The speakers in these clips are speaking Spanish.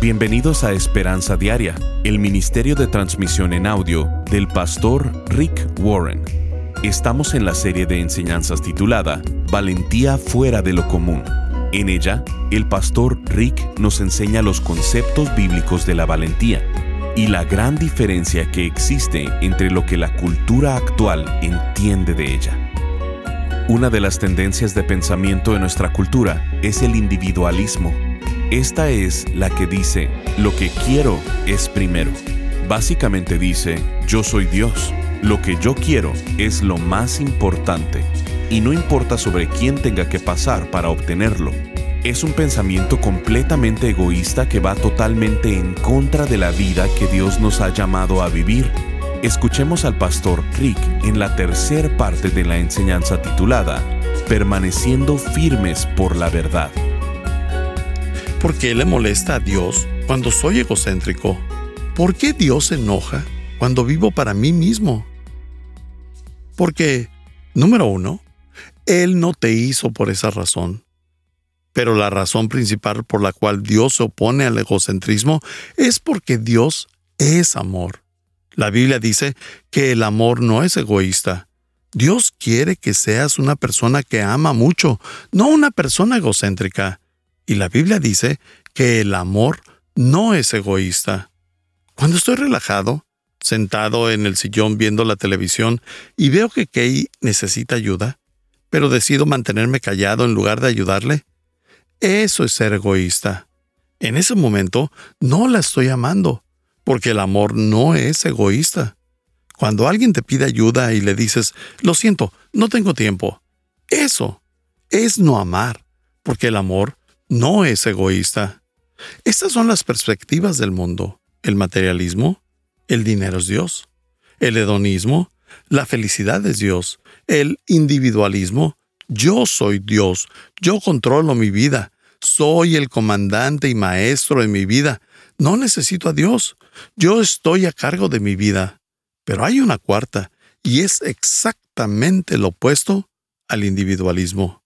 Bienvenidos a Esperanza Diaria, el Ministerio de Transmisión en Audio del pastor Rick Warren. Estamos en la serie de enseñanzas titulada Valentía fuera de lo común. En ella, el pastor Rick nos enseña los conceptos bíblicos de la valentía y la gran diferencia que existe entre lo que la cultura actual entiende de ella. Una de las tendencias de pensamiento de nuestra cultura es el individualismo esta es la que dice, lo que quiero es primero. Básicamente dice, yo soy Dios. Lo que yo quiero es lo más importante. Y no importa sobre quién tenga que pasar para obtenerlo. Es un pensamiento completamente egoísta que va totalmente en contra de la vida que Dios nos ha llamado a vivir. Escuchemos al pastor Rick en la tercera parte de la enseñanza titulada Permaneciendo firmes por la verdad. ¿Por qué le molesta a Dios cuando soy egocéntrico? ¿Por qué Dios se enoja cuando vivo para mí mismo? Porque, número uno, Él no te hizo por esa razón. Pero la razón principal por la cual Dios se opone al egocentrismo es porque Dios es amor. La Biblia dice que el amor no es egoísta. Dios quiere que seas una persona que ama mucho, no una persona egocéntrica. Y la Biblia dice que el amor no es egoísta. Cuando estoy relajado, sentado en el sillón viendo la televisión y veo que Kay necesita ayuda, pero decido mantenerme callado en lugar de ayudarle, eso es ser egoísta. En ese momento no la estoy amando, porque el amor no es egoísta. Cuando alguien te pide ayuda y le dices, lo siento, no tengo tiempo, eso es no amar, porque el amor no es egoísta. Estas son las perspectivas del mundo. El materialismo, el dinero es Dios. El hedonismo, la felicidad es Dios. El individualismo, yo soy Dios. Yo controlo mi vida. Soy el comandante y maestro de mi vida. No necesito a Dios. Yo estoy a cargo de mi vida. Pero hay una cuarta, y es exactamente lo opuesto al individualismo,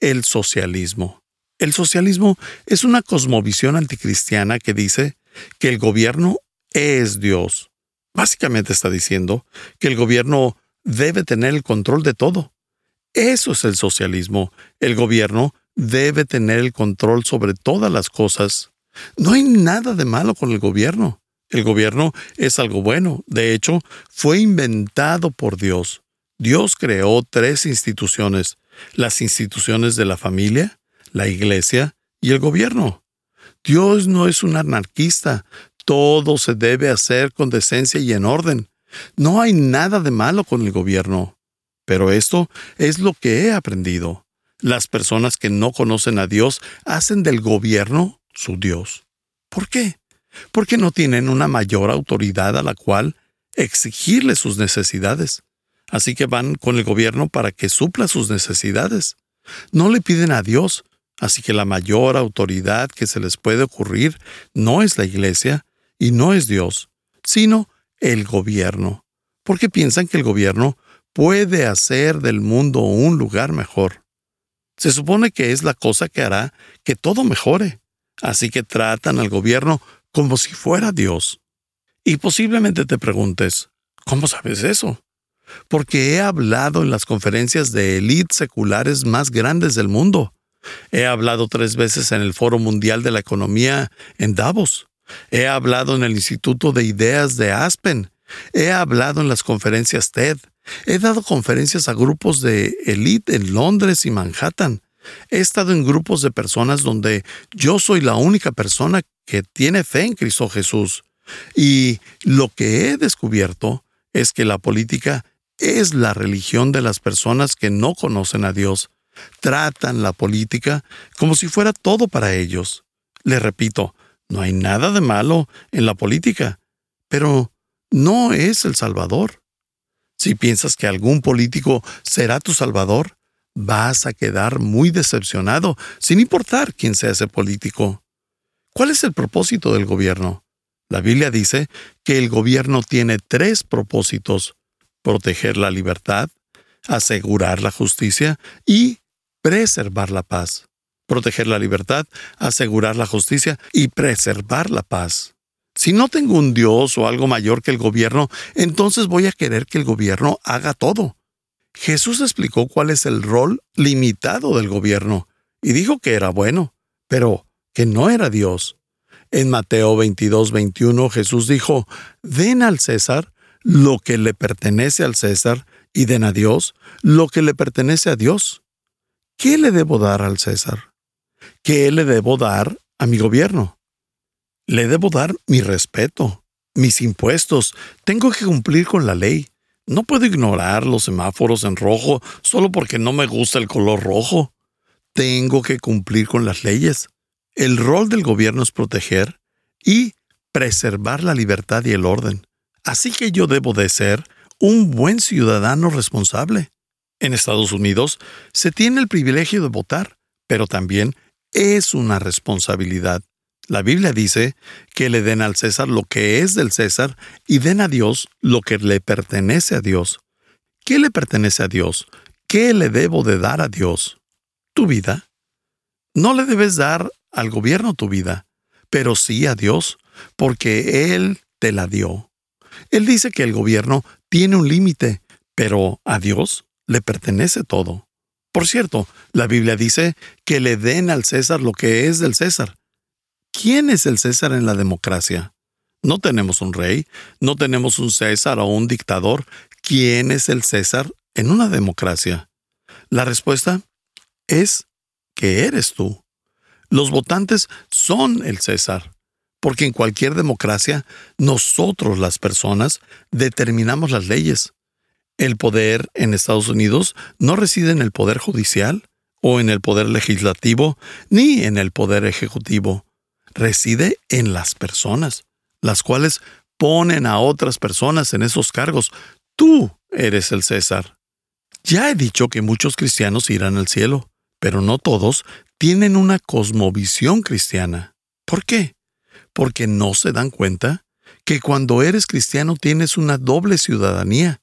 el socialismo. El socialismo es una cosmovisión anticristiana que dice que el gobierno es Dios. Básicamente está diciendo que el gobierno debe tener el control de todo. Eso es el socialismo. El gobierno debe tener el control sobre todas las cosas. No hay nada de malo con el gobierno. El gobierno es algo bueno. De hecho, fue inventado por Dios. Dios creó tres instituciones. Las instituciones de la familia, la iglesia y el gobierno. Dios no es un anarquista. Todo se debe hacer con decencia y en orden. No hay nada de malo con el gobierno. Pero esto es lo que he aprendido. Las personas que no conocen a Dios hacen del gobierno su Dios. ¿Por qué? Porque no tienen una mayor autoridad a la cual exigirle sus necesidades. Así que van con el gobierno para que supla sus necesidades. No le piden a Dios, Así que la mayor autoridad que se les puede ocurrir no es la Iglesia y no es Dios, sino el gobierno, porque piensan que el gobierno puede hacer del mundo un lugar mejor. Se supone que es la cosa que hará que todo mejore, así que tratan al gobierno como si fuera Dios. Y posiblemente te preguntes, ¿cómo sabes eso? Porque he hablado en las conferencias de élites seculares más grandes del mundo He hablado tres veces en el Foro Mundial de la Economía en Davos. He hablado en el Instituto de Ideas de Aspen. He hablado en las conferencias TED. He dado conferencias a grupos de élite en Londres y Manhattan. He estado en grupos de personas donde yo soy la única persona que tiene fe en Cristo Jesús. Y lo que he descubierto es que la política es la religión de las personas que no conocen a Dios Tratan la política como si fuera todo para ellos. Les repito, no hay nada de malo en la política, pero no es el Salvador. Si piensas que algún político será tu Salvador, vas a quedar muy decepcionado, sin importar quién sea ese político. ¿Cuál es el propósito del gobierno? La Biblia dice que el gobierno tiene tres propósitos, proteger la libertad, asegurar la justicia y preservar la paz. proteger la libertad, asegurar la justicia y preservar la paz. Si no tengo un Dios o algo mayor que el gobierno, entonces voy a querer que el gobierno haga todo. Jesús explicó cuál es el rol limitado del gobierno y dijo que era bueno, pero que no era Dios. En Mateo 22, 21 Jesús dijo, den al César lo que le pertenece al César y den a Dios lo que le pertenece a Dios. ¿Qué le debo dar al César? ¿Qué le debo dar a mi gobierno? Le debo dar mi respeto, mis impuestos. Tengo que cumplir con la ley. No puedo ignorar los semáforos en rojo solo porque no me gusta el color rojo. Tengo que cumplir con las leyes. El rol del gobierno es proteger y preservar la libertad y el orden. Así que yo debo de ser un buen ciudadano responsable. En Estados Unidos se tiene el privilegio de votar, pero también es una responsabilidad. La Biblia dice que le den al César lo que es del César y den a Dios lo que le pertenece a Dios. ¿Qué le pertenece a Dios? ¿Qué le debo de dar a Dios? Tu vida. No le debes dar al gobierno tu vida, pero sí a Dios, porque Él te la dio. Él dice que el gobierno tiene un límite, pero a Dios le pertenece todo. Por cierto, la Biblia dice que le den al César lo que es del César. ¿Quién es el César en la democracia? No tenemos un rey, no tenemos un César o un dictador. ¿Quién es el César en una democracia? La respuesta es que eres tú. Los votantes son el César, porque en cualquier democracia nosotros las personas determinamos las leyes. El poder en Estados Unidos no reside en el poder judicial o en el poder legislativo ni en el poder ejecutivo. Reside en las personas, las cuales ponen a otras personas en esos cargos. Tú eres el César. Ya he dicho que muchos cristianos irán al cielo, pero no todos tienen una cosmovisión cristiana. ¿Por qué? Porque no se dan cuenta que cuando eres cristiano tienes una doble ciudadanía.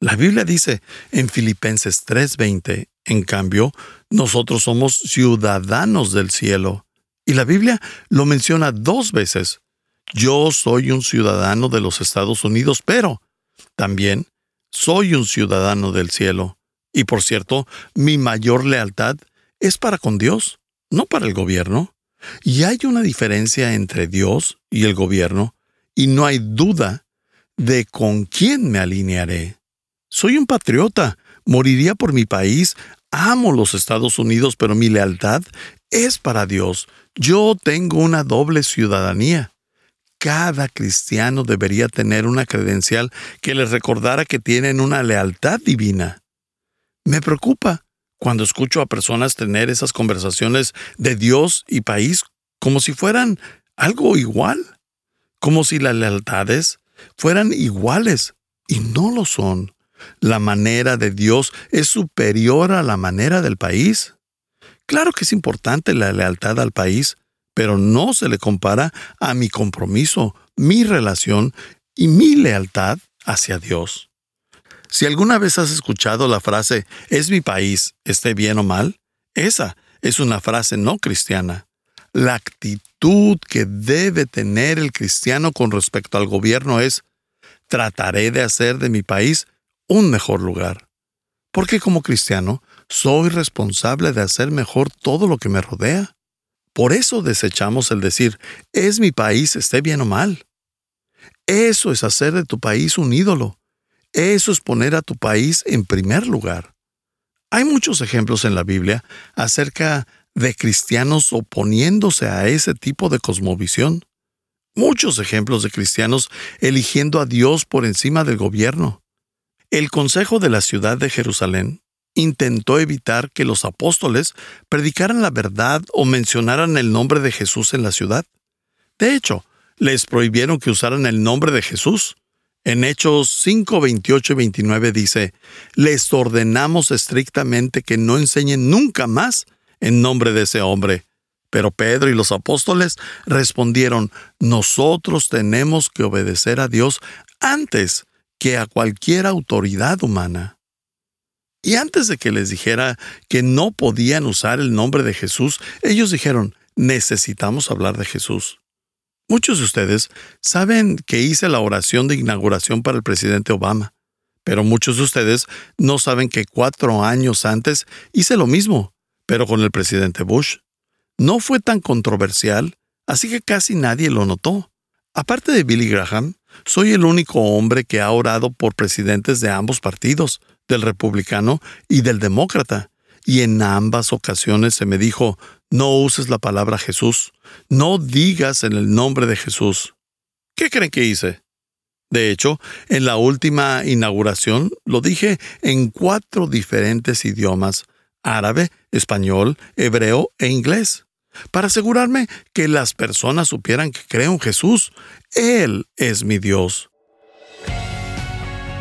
La Biblia dice en Filipenses 3:20, en cambio, nosotros somos ciudadanos del cielo. Y la Biblia lo menciona dos veces. Yo soy un ciudadano de los Estados Unidos, pero también soy un ciudadano del cielo. Y por cierto, mi mayor lealtad es para con Dios, no para el gobierno. Y hay una diferencia entre Dios y el gobierno, y no hay duda de con quién me alinearé. Soy un patriota, moriría por mi país, amo los Estados Unidos, pero mi lealtad es para Dios. Yo tengo una doble ciudadanía. Cada cristiano debería tener una credencial que les recordara que tienen una lealtad divina. Me preocupa cuando escucho a personas tener esas conversaciones de Dios y país como si fueran algo igual, como si las lealtades fueran iguales, y no lo son. La manera de Dios es superior a la manera del país. Claro que es importante la lealtad al país, pero no se le compara a mi compromiso, mi relación y mi lealtad hacia Dios. Si alguna vez has escuchado la frase es mi país, esté bien o mal, esa es una frase no cristiana. La actitud que debe tener el cristiano con respecto al gobierno es trataré de hacer de mi país un mejor lugar. Porque como cristiano soy responsable de hacer mejor todo lo que me rodea. Por eso desechamos el decir es mi país, esté bien o mal. Eso es hacer de tu país un ídolo, eso es poner a tu país en primer lugar. Hay muchos ejemplos en la Biblia acerca de cristianos oponiéndose a ese tipo de cosmovisión. Muchos ejemplos de cristianos eligiendo a Dios por encima del gobierno. El Consejo de la Ciudad de Jerusalén intentó evitar que los apóstoles predicaran la verdad o mencionaran el nombre de Jesús en la ciudad. De hecho, les prohibieron que usaran el nombre de Jesús. En Hechos 5, 28 y 29 dice, les ordenamos estrictamente que no enseñen nunca más en nombre de ese hombre. Pero Pedro y los apóstoles respondieron, nosotros tenemos que obedecer a Dios antes a cualquier autoridad humana. Y antes de que les dijera que no podían usar el nombre de Jesús, ellos dijeron, necesitamos hablar de Jesús. Muchos de ustedes saben que hice la oración de inauguración para el presidente Obama, pero muchos de ustedes no saben que cuatro años antes hice lo mismo, pero con el presidente Bush. No fue tan controversial, así que casi nadie lo notó. Aparte de Billy Graham, soy el único hombre que ha orado por presidentes de ambos partidos, del republicano y del demócrata, y en ambas ocasiones se me dijo, no uses la palabra Jesús, no digas en el nombre de Jesús. ¿Qué creen que hice? De hecho, en la última inauguración lo dije en cuatro diferentes idiomas, árabe, español, hebreo e inglés, para asegurarme que las personas supieran que creo en Jesús. Él es mi Dios.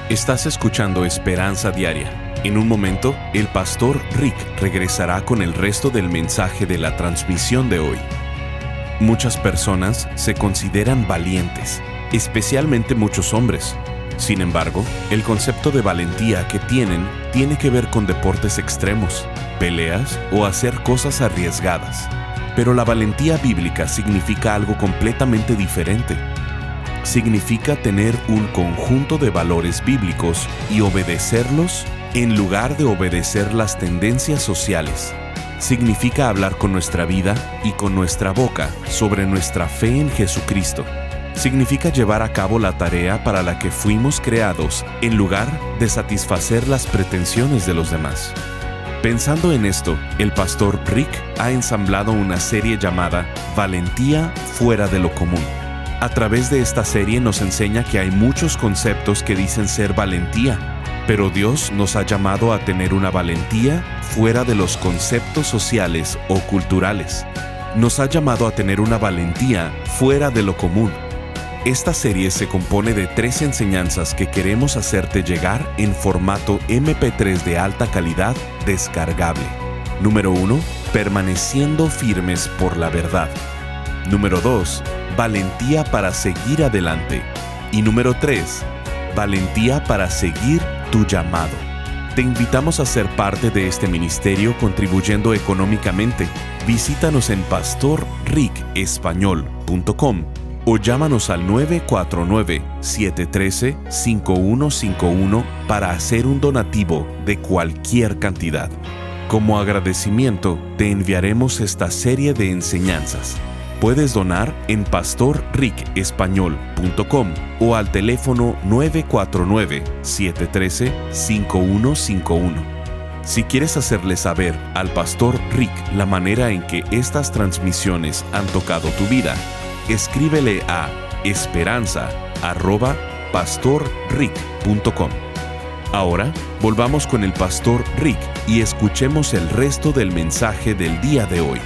Estás escuchando Esperanza Diaria. En un momento, el pastor Rick regresará con el resto del mensaje de la transmisión de hoy. Muchas personas se consideran valientes, especialmente muchos hombres. Sin embargo, el concepto de valentía que tienen tiene que ver con deportes extremos, peleas o hacer cosas arriesgadas. Pero la valentía bíblica significa algo completamente diferente significa tener un conjunto de valores bíblicos y obedecerlos en lugar de obedecer las tendencias sociales. Significa hablar con nuestra vida y con nuestra boca sobre nuestra fe en Jesucristo. Significa llevar a cabo la tarea para la que fuimos creados en lugar de satisfacer las pretensiones de los demás. Pensando en esto, el pastor Rick ha ensamblado una serie llamada Valentía fuera de lo común a través de esta serie nos enseña que hay muchos conceptos que dicen ser valentía, pero Dios nos ha llamado a tener una valentía fuera de los conceptos sociales o culturales. Nos ha llamado a tener una valentía fuera de lo común. Esta serie se compone de tres enseñanzas que queremos hacerte llegar en formato MP3 de alta calidad descargable. Número 1. Permaneciendo firmes por la verdad. Número 2 valentía para seguir adelante. Y número 3, valentía para seguir tu llamado. Te invitamos a ser parte de este ministerio contribuyendo económicamente. Visítanos en pastorricespañol.com o llámanos al 949-713-5151 para hacer un donativo de cualquier cantidad. Como agradecimiento, te enviaremos esta serie de enseñanzas Puedes donar en pastorricespañol.com o al teléfono 949-713-5151. Si quieres hacerle saber al pastor Rick la manera en que estas transmisiones han tocado tu vida, escríbele a esperanza.pastorrick.com. Ahora volvamos con el pastor Rick y escuchemos el resto del mensaje del día de hoy.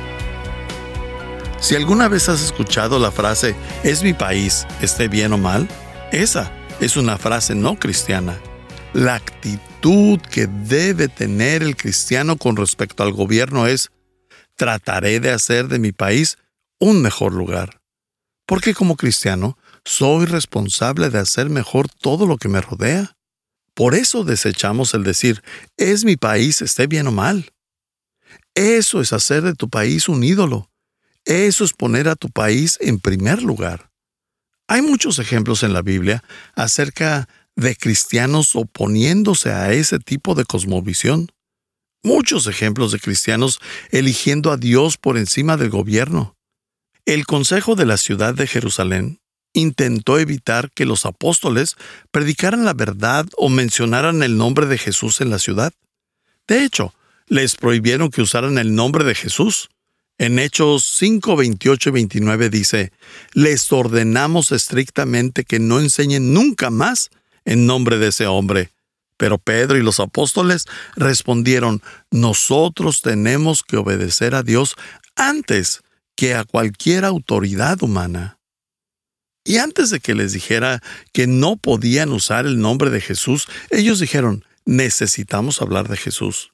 Si alguna vez has escuchado la frase, es mi país, esté bien o mal, esa es una frase no cristiana. La actitud que debe tener el cristiano con respecto al gobierno es, trataré de hacer de mi país un mejor lugar. Porque como cristiano, soy responsable de hacer mejor todo lo que me rodea. Por eso desechamos el decir, es mi país, esté bien o mal. Eso es hacer de tu país un ídolo eso es poner a tu país en primer lugar. Hay muchos ejemplos en la Biblia acerca de cristianos oponiéndose a ese tipo de cosmovisión. Muchos ejemplos de cristianos eligiendo a Dios por encima del gobierno. El Consejo de la Ciudad de Jerusalén intentó evitar que los apóstoles predicaran la verdad o mencionaran el nombre de Jesús en la ciudad. De hecho, les prohibieron que usaran el nombre de Jesús. En Hechos 5, 28 y 29 dice, les ordenamos estrictamente que no enseñen nunca más en nombre de ese hombre. Pero Pedro y los apóstoles respondieron, nosotros tenemos que obedecer a Dios antes que a cualquier autoridad humana. Y antes de que les dijera que no podían usar el nombre de Jesús, ellos dijeron, necesitamos hablar de Jesús.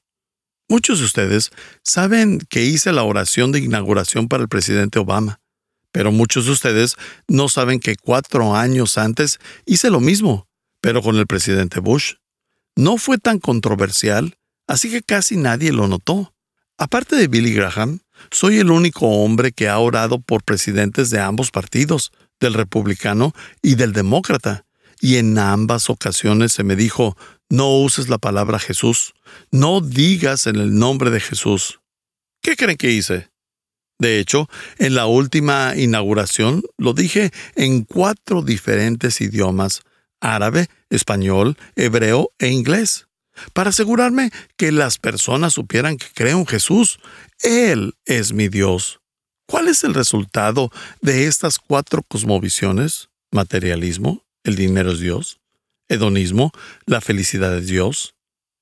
Muchos de ustedes saben que hice la oración de inauguración para el presidente Obama, pero muchos de ustedes no saben que cuatro años antes hice lo mismo, pero con el presidente Bush. No fue tan controversial, así que casi nadie lo notó. Aparte de Billy Graham, soy el único hombre que ha orado por presidentes de ambos partidos, del republicano y del demócrata, y en ambas ocasiones se me dijo, no uses la palabra Jesús, no digas en el nombre de Jesús. ¿Qué creen que hice? De hecho, en la última inauguración lo dije en cuatro diferentes idiomas, árabe, español, hebreo e inglés, para asegurarme que las personas supieran que creo en Jesús. Él es mi Dios. ¿Cuál es el resultado de estas cuatro cosmovisiones? Materialismo, el dinero es Dios, hedonismo, la felicidad es Dios,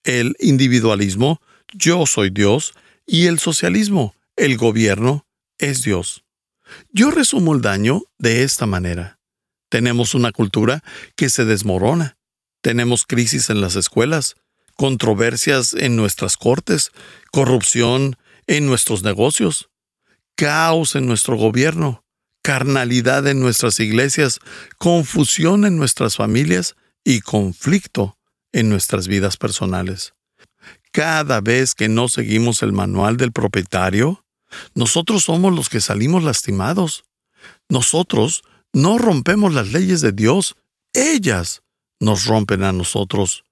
el individualismo, yo soy Dios, y el socialismo, el gobierno, es Dios. Yo resumo el daño de esta manera. Tenemos una cultura que se desmorona. Tenemos crisis en las escuelas, controversias en nuestras cortes, corrupción en nuestros negocios, caos en nuestro gobierno, carnalidad en nuestras iglesias, confusión en nuestras familias y conflicto en nuestras vidas personales. Cada vez que no seguimos el manual del propietario, nosotros somos los que salimos lastimados. Nosotros no rompemos las leyes de Dios, ellas nos rompen a nosotros.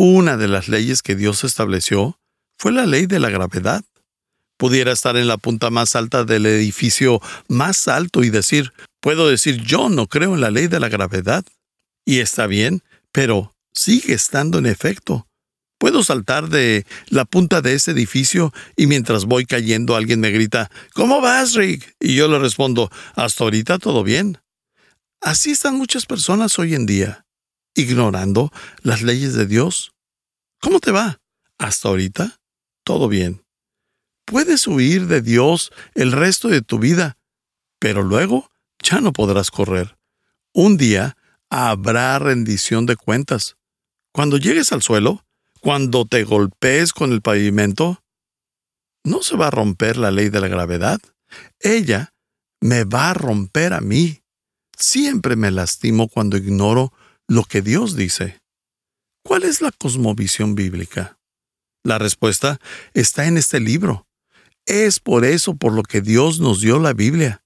Una de las leyes que Dios estableció fue la ley de la gravedad. Pudiera estar en la punta más alta del edificio más alto y decir, puedo decir yo no creo en la ley de la gravedad. Y está bien, pero sigue estando en efecto. Puedo saltar de la punta de ese edificio y mientras voy cayendo alguien me grita, ¿Cómo vas, Rick? Y yo le respondo, hasta ahorita todo bien. Así están muchas personas hoy en día, ignorando las leyes de Dios. ¿Cómo te va? Hasta ahorita todo bien. Puedes huir de Dios el resto de tu vida, pero luego ya no podrás correr. Un día habrá rendición de cuentas. Cuando llegues al suelo, cuando te golpees con el pavimento, no se va a romper la ley de la gravedad. Ella me va a romper a mí. Siempre me lastimo cuando ignoro lo que Dios dice. ¿Cuál es la cosmovisión bíblica? La respuesta está en este libro. Es por eso por lo que Dios nos dio la Biblia.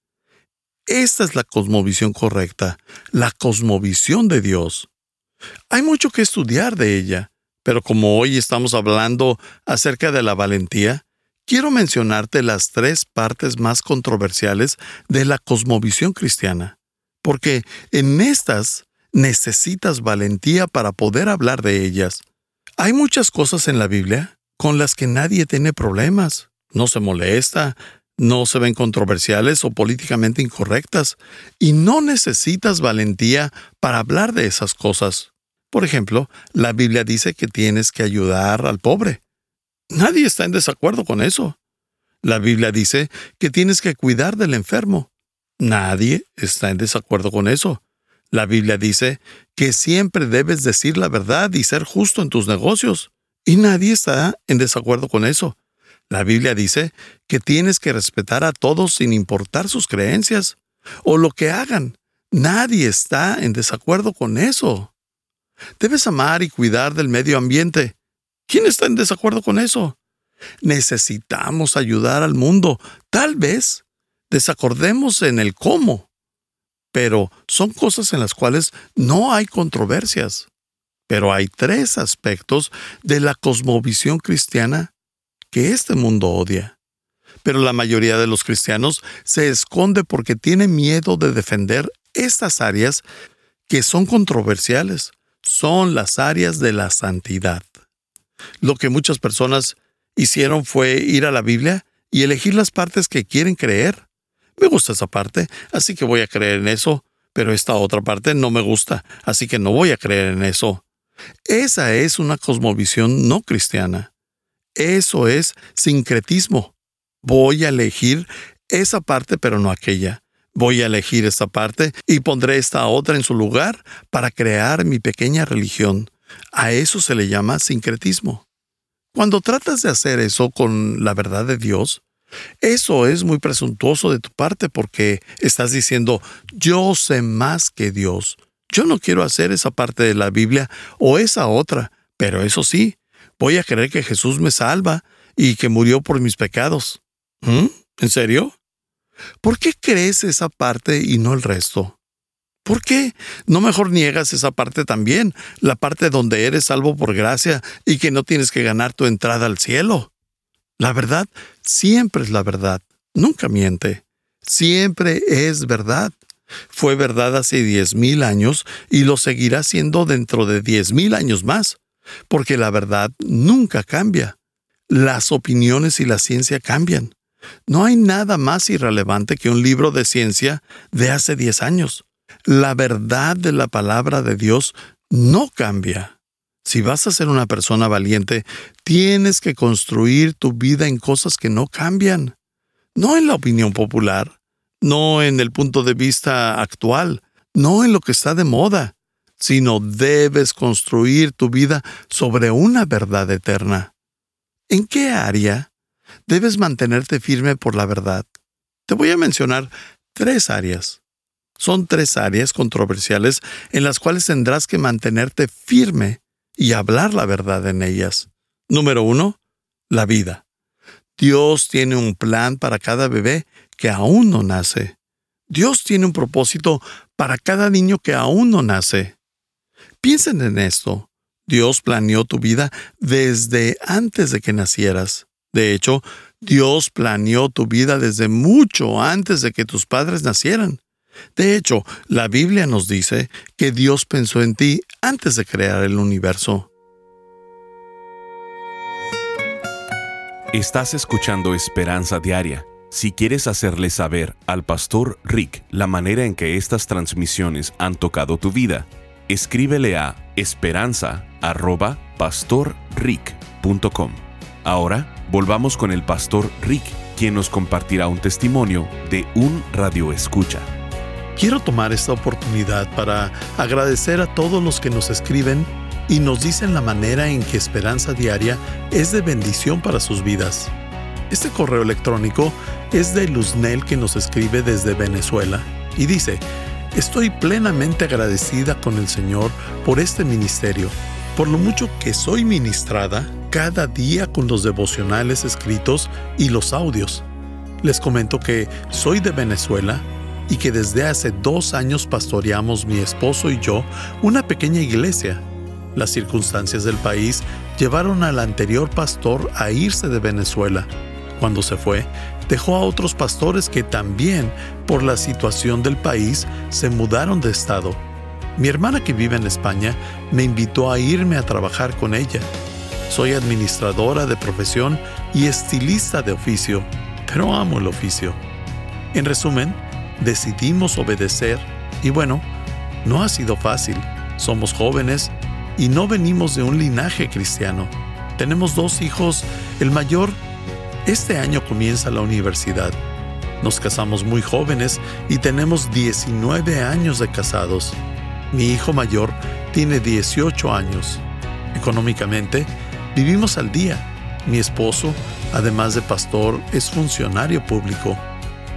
Esta es la cosmovisión correcta, la cosmovisión de Dios. Hay mucho que estudiar de ella, pero como hoy estamos hablando acerca de la valentía, quiero mencionarte las tres partes más controversiales de la cosmovisión cristiana, porque en estas necesitas valentía para poder hablar de ellas. Hay muchas cosas en la Biblia con las que nadie tiene problemas, no se molesta, no se ven controversiales o políticamente incorrectas, y no necesitas valentía para hablar de esas cosas. Por ejemplo, la Biblia dice que tienes que ayudar al pobre. Nadie está en desacuerdo con eso. La Biblia dice que tienes que cuidar del enfermo. Nadie está en desacuerdo con eso. La Biblia dice que siempre debes decir la verdad y ser justo en tus negocios. Y nadie está en desacuerdo con eso. La Biblia dice que tienes que respetar a todos sin importar sus creencias o lo que hagan. Nadie está en desacuerdo con eso. Debes amar y cuidar del medio ambiente. ¿Quién está en desacuerdo con eso? Necesitamos ayudar al mundo. Tal vez desacordemos en el cómo, pero son cosas en las cuales no hay controversias. Pero hay tres aspectos de la cosmovisión cristiana que este mundo odia. Pero la mayoría de los cristianos se esconde porque tiene miedo de defender estas áreas que son controversiales son las áreas de la santidad. Lo que muchas personas hicieron fue ir a la Biblia y elegir las partes que quieren creer. Me gusta esa parte, así que voy a creer en eso, pero esta otra parte no me gusta, así que no voy a creer en eso. Esa es una cosmovisión no cristiana. Eso es sincretismo. Voy a elegir esa parte, pero no aquella. Voy a elegir esta parte y pondré esta otra en su lugar para crear mi pequeña religión. A eso se le llama sincretismo. Cuando tratas de hacer eso con la verdad de Dios, eso es muy presuntuoso de tu parte porque estás diciendo, yo sé más que Dios. Yo no quiero hacer esa parte de la Biblia o esa otra, pero eso sí, Voy a creer que Jesús me salva y que murió por mis pecados. ¿Mm? ¿En serio? ¿Por qué crees esa parte y no el resto? ¿Por qué? ¿No mejor niegas esa parte también, la parte donde eres salvo por gracia y que no tienes que ganar tu entrada al cielo? La verdad siempre es la verdad, nunca miente, siempre es verdad. Fue verdad hace diez mil años y lo seguirá siendo dentro de diez mil años más, porque la verdad nunca cambia. Las opiniones y la ciencia cambian. No hay nada más irrelevante que un libro de ciencia de hace diez años. La verdad de la palabra de Dios no cambia. Si vas a ser una persona valiente, tienes que construir tu vida en cosas que no cambian. No en la opinión popular, no en el punto de vista actual, no en lo que está de moda, sino debes construir tu vida sobre una verdad eterna. ¿En qué área debes mantenerte firme por la verdad? Te voy a mencionar tres áreas. Son tres áreas controversiales en las cuales tendrás que mantenerte firme y hablar la verdad en ellas. Número uno, la vida. Dios tiene un plan para cada bebé que aún no nace. Dios tiene un propósito para cada niño que aún no nace. Piensen en esto. Dios planeó tu vida desde antes de que nacieras. De hecho, Dios planeó tu vida desde mucho antes de que tus padres nacieran. De hecho, la Biblia nos dice que Dios pensó en ti antes de crear el universo. Estás escuchando Esperanza Diaria. Si quieres hacerle saber al pastor Rick la manera en que estas transmisiones han tocado tu vida, escríbele a esperanza.pastorrick.com. Ahora volvamos con el pastor Rick, quien nos compartirá un testimonio de un radio escucha. Quiero tomar esta oportunidad para agradecer a todos los que nos escriben y nos dicen la manera en que Esperanza Diaria es de bendición para sus vidas. Este correo electrónico es de Luznel que nos escribe desde Venezuela y dice, Estoy plenamente agradecida con el Señor por este ministerio, por lo mucho que soy ministrada cada día con los devocionales escritos y los audios. Les comento que soy de Venezuela y que desde hace dos años pastoreamos mi esposo y yo una pequeña iglesia. Las circunstancias del país llevaron al anterior pastor a irse de Venezuela. Cuando se fue, dejó a otros pastores que también, por la situación del país, se mudaron de estado. Mi hermana que vive en España me invitó a irme a trabajar con ella. Soy administradora de profesión y estilista de oficio, pero amo el oficio. En resumen, decidimos obedecer y bueno, no ha sido fácil. Somos jóvenes y no venimos de un linaje cristiano. Tenemos dos hijos, el mayor este año comienza la universidad. Nos casamos muy jóvenes y tenemos 19 años de casados. Mi hijo mayor tiene 18 años. Económicamente, vivimos al día. Mi esposo, además de pastor, es funcionario público.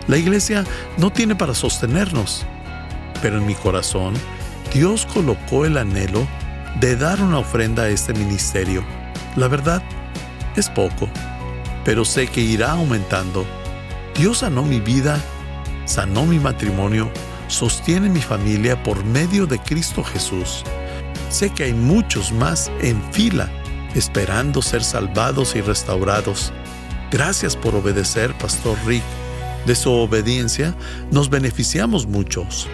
La iglesia no tiene para sostenernos, pero en mi corazón Dios colocó el anhelo de dar una ofrenda a este ministerio. La verdad, es poco, pero sé que irá aumentando. Dios sanó mi vida, sanó mi matrimonio, sostiene mi familia por medio de Cristo Jesús. Sé que hay muchos más en fila esperando ser salvados y restaurados. Gracias por obedecer, Pastor Rick. De su obediencia nos beneficiamos muchos.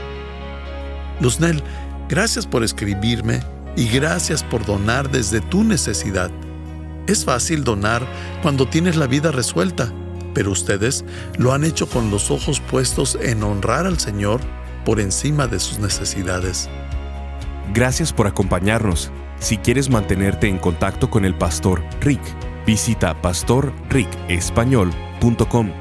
Luznel, gracias por escribirme y gracias por donar desde tu necesidad. Es fácil donar cuando tienes la vida resuelta, pero ustedes lo han hecho con los ojos puestos en honrar al Señor por encima de sus necesidades. Gracias por acompañarnos. Si quieres mantenerte en contacto con el pastor Rick, visita pastorricespañol.com